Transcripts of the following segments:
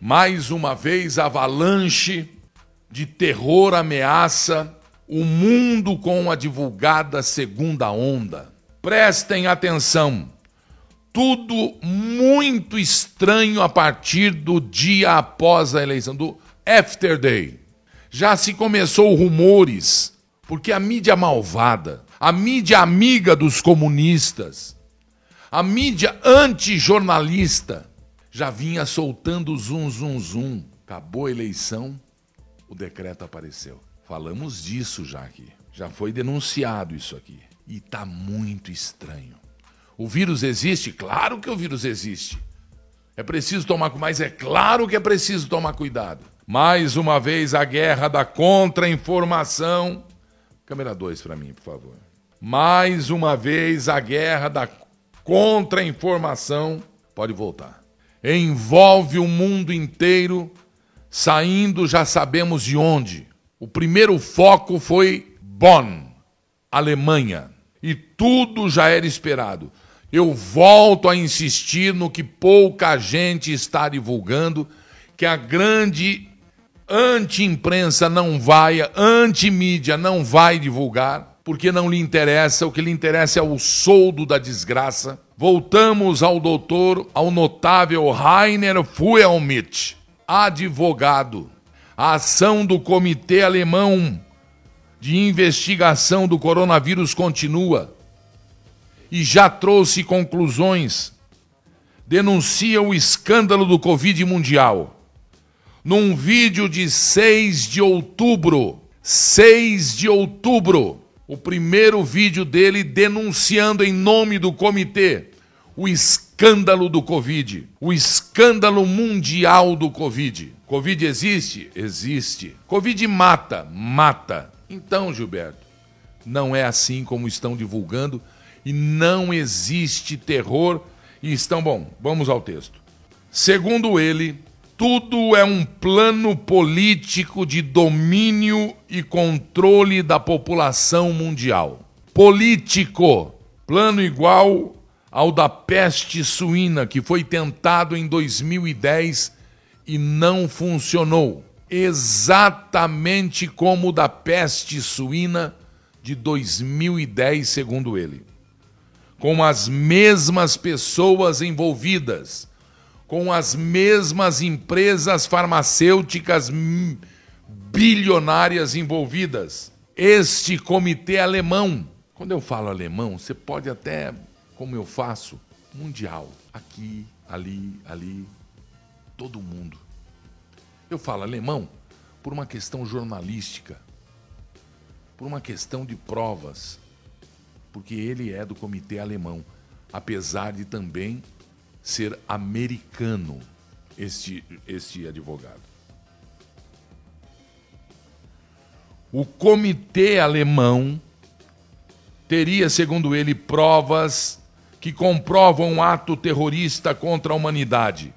Mais uma vez, avalanche de terror ameaça o mundo com a divulgada segunda onda. Prestem atenção. Tudo muito estranho a partir do dia após a eleição, do after day. Já se começou rumores, porque a mídia malvada, a mídia amiga dos comunistas, a mídia antijornalista, já vinha soltando zum, zum, zum. Acabou a eleição, o decreto apareceu. Falamos disso já aqui. Já foi denunciado isso aqui. E tá muito estranho. O vírus existe? Claro que o vírus existe. É preciso tomar mas é claro que é preciso tomar cuidado. Mais uma vez a guerra da contra-informação. Câmera 2 para mim, por favor. Mais uma vez a guerra da contra-informação. Pode voltar envolve o mundo inteiro, saindo já sabemos de onde. O primeiro foco foi Bonn, Alemanha, e tudo já era esperado. Eu volto a insistir no que pouca gente está divulgando, que a grande anti-imprensa não vai, anti-mídia não vai divulgar, porque não lhe interessa, o que lhe interessa é o soldo da desgraça voltamos ao doutor, ao notável Rainer Fuelmich, advogado. A ação do Comitê Alemão de Investigação do Coronavírus continua e já trouxe conclusões. Denuncia o escândalo do Covid mundial. Num vídeo de 6 de outubro, 6 de outubro, o primeiro vídeo dele denunciando em nome do comitê o escândalo do Covid, o escândalo mundial do Covid. Covid existe? Existe. Covid mata? Mata. Então, Gilberto, não é assim como estão divulgando e não existe terror e estão bom. Vamos ao texto. Segundo ele, tudo é um plano político de domínio e controle da população mundial. Político, plano igual ao da peste suína, que foi tentado em 2010 e não funcionou, exatamente como o da peste suína de 2010, segundo ele. Com as mesmas pessoas envolvidas, com as mesmas empresas farmacêuticas bilionárias envolvidas. Este comitê alemão, quando eu falo alemão, você pode até como eu faço, mundial. Aqui, ali, ali, todo mundo. Eu falo alemão por uma questão jornalística, por uma questão de provas, porque ele é do comitê alemão, apesar de também ser americano, este, este advogado. O comitê alemão teria, segundo ele, provas que comprovam um ato terrorista contra a humanidade.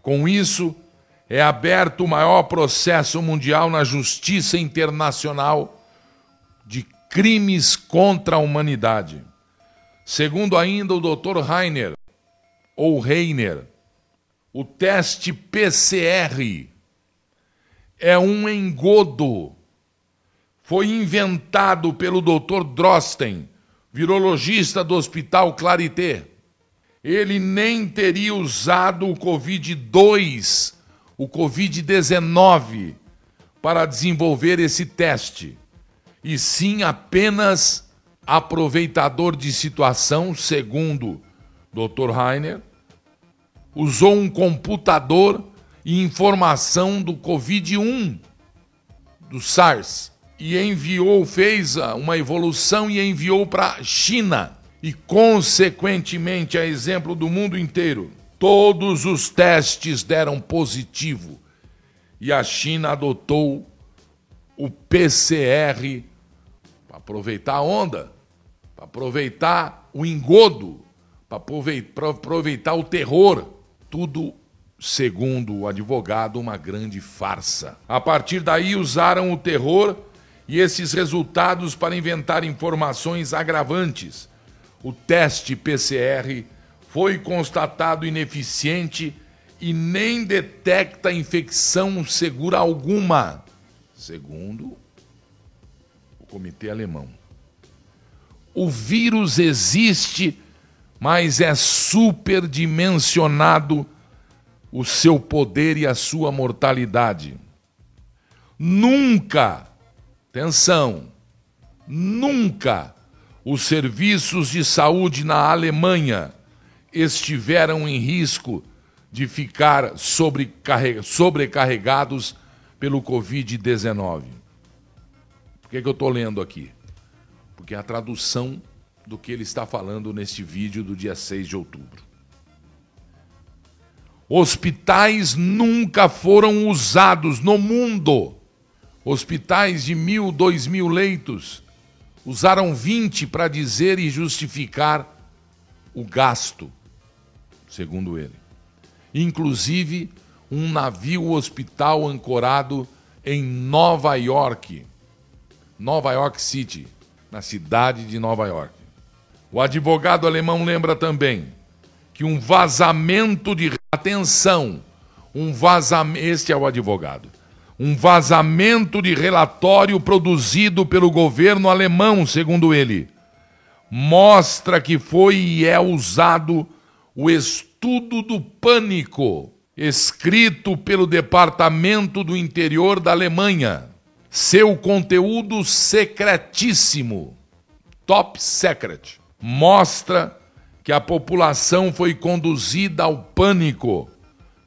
Com isso, é aberto o maior processo mundial na justiça internacional de crimes contra a humanidade. Segundo ainda o Dr. Reiner, ou Reiner, o teste PCR é um engodo. Foi inventado pelo Dr. Drosten virologista do Hospital Clarité, ele nem teria usado o Covid-2, o Covid-19, para desenvolver esse teste, e sim apenas aproveitador de situação, segundo Dr. Rainer, usou um computador e informação do Covid-1, do SARS e enviou, fez uma evolução e enviou para a China. E, consequentemente, a exemplo do mundo inteiro, todos os testes deram positivo. E a China adotou o PCR para aproveitar a onda, para aproveitar o engodo, para aproveitar o terror. Tudo segundo o advogado, uma grande farsa. A partir daí, usaram o terror e esses resultados para inventar informações agravantes, o teste PCR foi constatado ineficiente e nem detecta infecção segura alguma, segundo o comitê alemão. O vírus existe, mas é superdimensionado o seu poder e a sua mortalidade. Nunca, atenção, nunca os serviços de saúde na Alemanha estiveram em risco de ficar sobrecarregados pelo Covid-19. Por que, que eu estou lendo aqui? Porque é a tradução do que ele está falando neste vídeo do dia 6 de outubro. Hospitais nunca foram usados no mundo. Hospitais de mil, dois mil leitos usaram 20 para dizer e justificar o gasto, segundo ele. Inclusive, um navio hospital ancorado em Nova York, Nova York City, na cidade de Nova York. O advogado alemão lembra também que um vazamento de atenção, um vazamento, este é o advogado um vazamento de relatório produzido pelo governo alemão, segundo ele, mostra que foi e é usado o estudo do pânico, escrito pelo Departamento do Interior da Alemanha. Seu conteúdo secretíssimo, top secret, mostra que a população foi conduzida ao pânico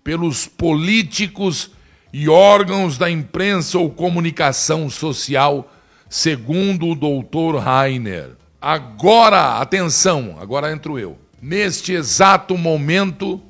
pelos políticos e órgãos da imprensa ou comunicação social, segundo o doutor Rainer. Agora, atenção, agora entro eu. Neste exato momento,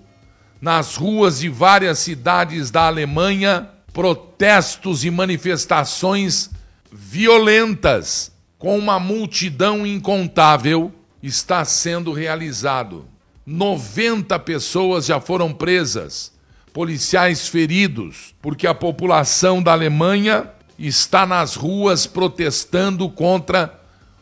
nas ruas de várias cidades da Alemanha, protestos e manifestações violentas com uma multidão incontável está sendo realizado. 90 pessoas já foram presas policiais feridos, porque a população da Alemanha está nas ruas protestando contra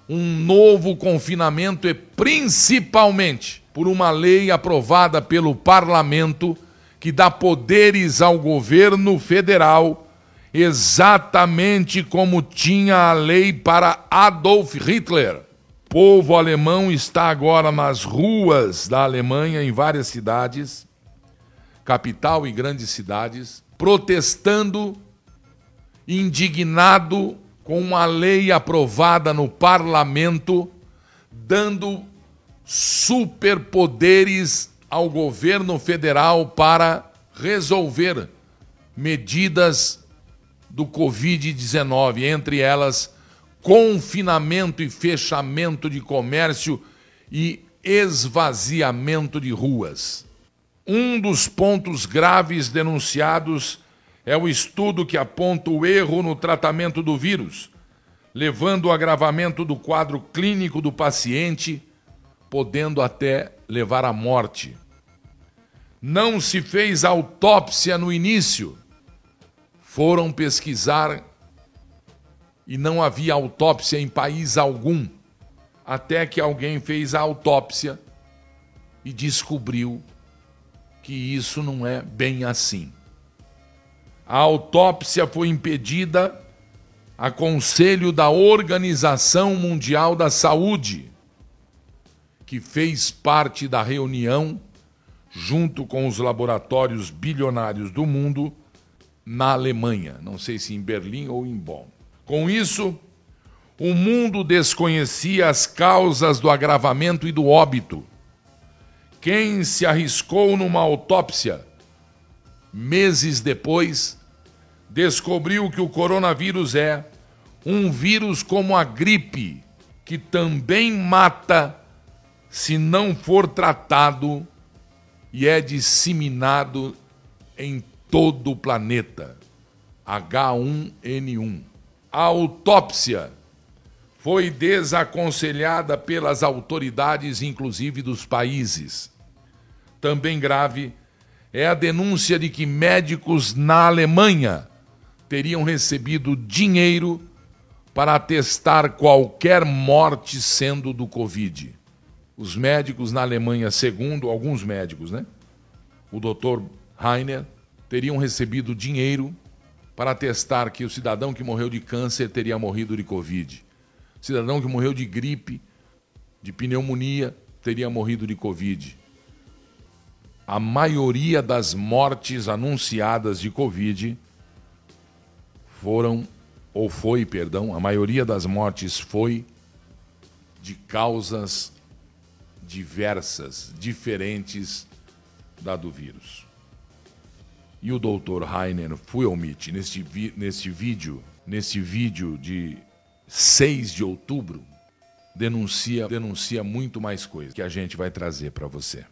um novo confinamento e principalmente por uma lei aprovada pelo parlamento que dá poderes ao governo federal, exatamente como tinha a lei para Adolf Hitler. Povo alemão está agora nas ruas da Alemanha, em várias cidades, capital e grandes cidades, protestando, indignado com uma lei aprovada no parlamento, dando superpoderes ao governo federal para resolver medidas do Covid-19, entre elas confinamento e fechamento de comércio e esvaziamento de ruas. Um dos pontos graves denunciados é o estudo que aponta o erro no tratamento do vírus, levando ao agravamento do quadro clínico do paciente, podendo até levar à morte. Não se fez autópsia no início. Foram pesquisar e não havia autópsia em país algum, até que alguém fez a autópsia e descobriu que isso não é bem assim. A autópsia foi impedida a conselho da Organização Mundial da Saúde, que fez parte da reunião junto com os laboratórios bilionários do mundo na Alemanha, não sei se em Berlim ou em Bonn. Com isso, o mundo desconhecia as causas do agravamento e do óbito quem se arriscou numa autópsia, meses depois, descobriu que o coronavírus é um vírus como a gripe, que também mata se não for tratado e é disseminado em todo o planeta. H1N1. A autópsia foi desaconselhada pelas autoridades, inclusive dos países também grave, é a denúncia de que médicos na Alemanha teriam recebido dinheiro para atestar qualquer morte sendo do Covid. Os médicos na Alemanha, segundo alguns médicos, né? O doutor Heiner, teriam recebido dinheiro para atestar que o cidadão que morreu de câncer teria morrido de Covid. Cidadão que morreu de gripe, de pneumonia, teria morrido de Covid. A maioria das mortes anunciadas de Covid foram, ou foi, perdão, a maioria das mortes foi de causas diversas, diferentes da do vírus. E o doutor Heiner Fuelmich, neste, vi, neste vídeo, nesse vídeo de 6 de outubro, denuncia, denuncia muito mais coisas que a gente vai trazer para você.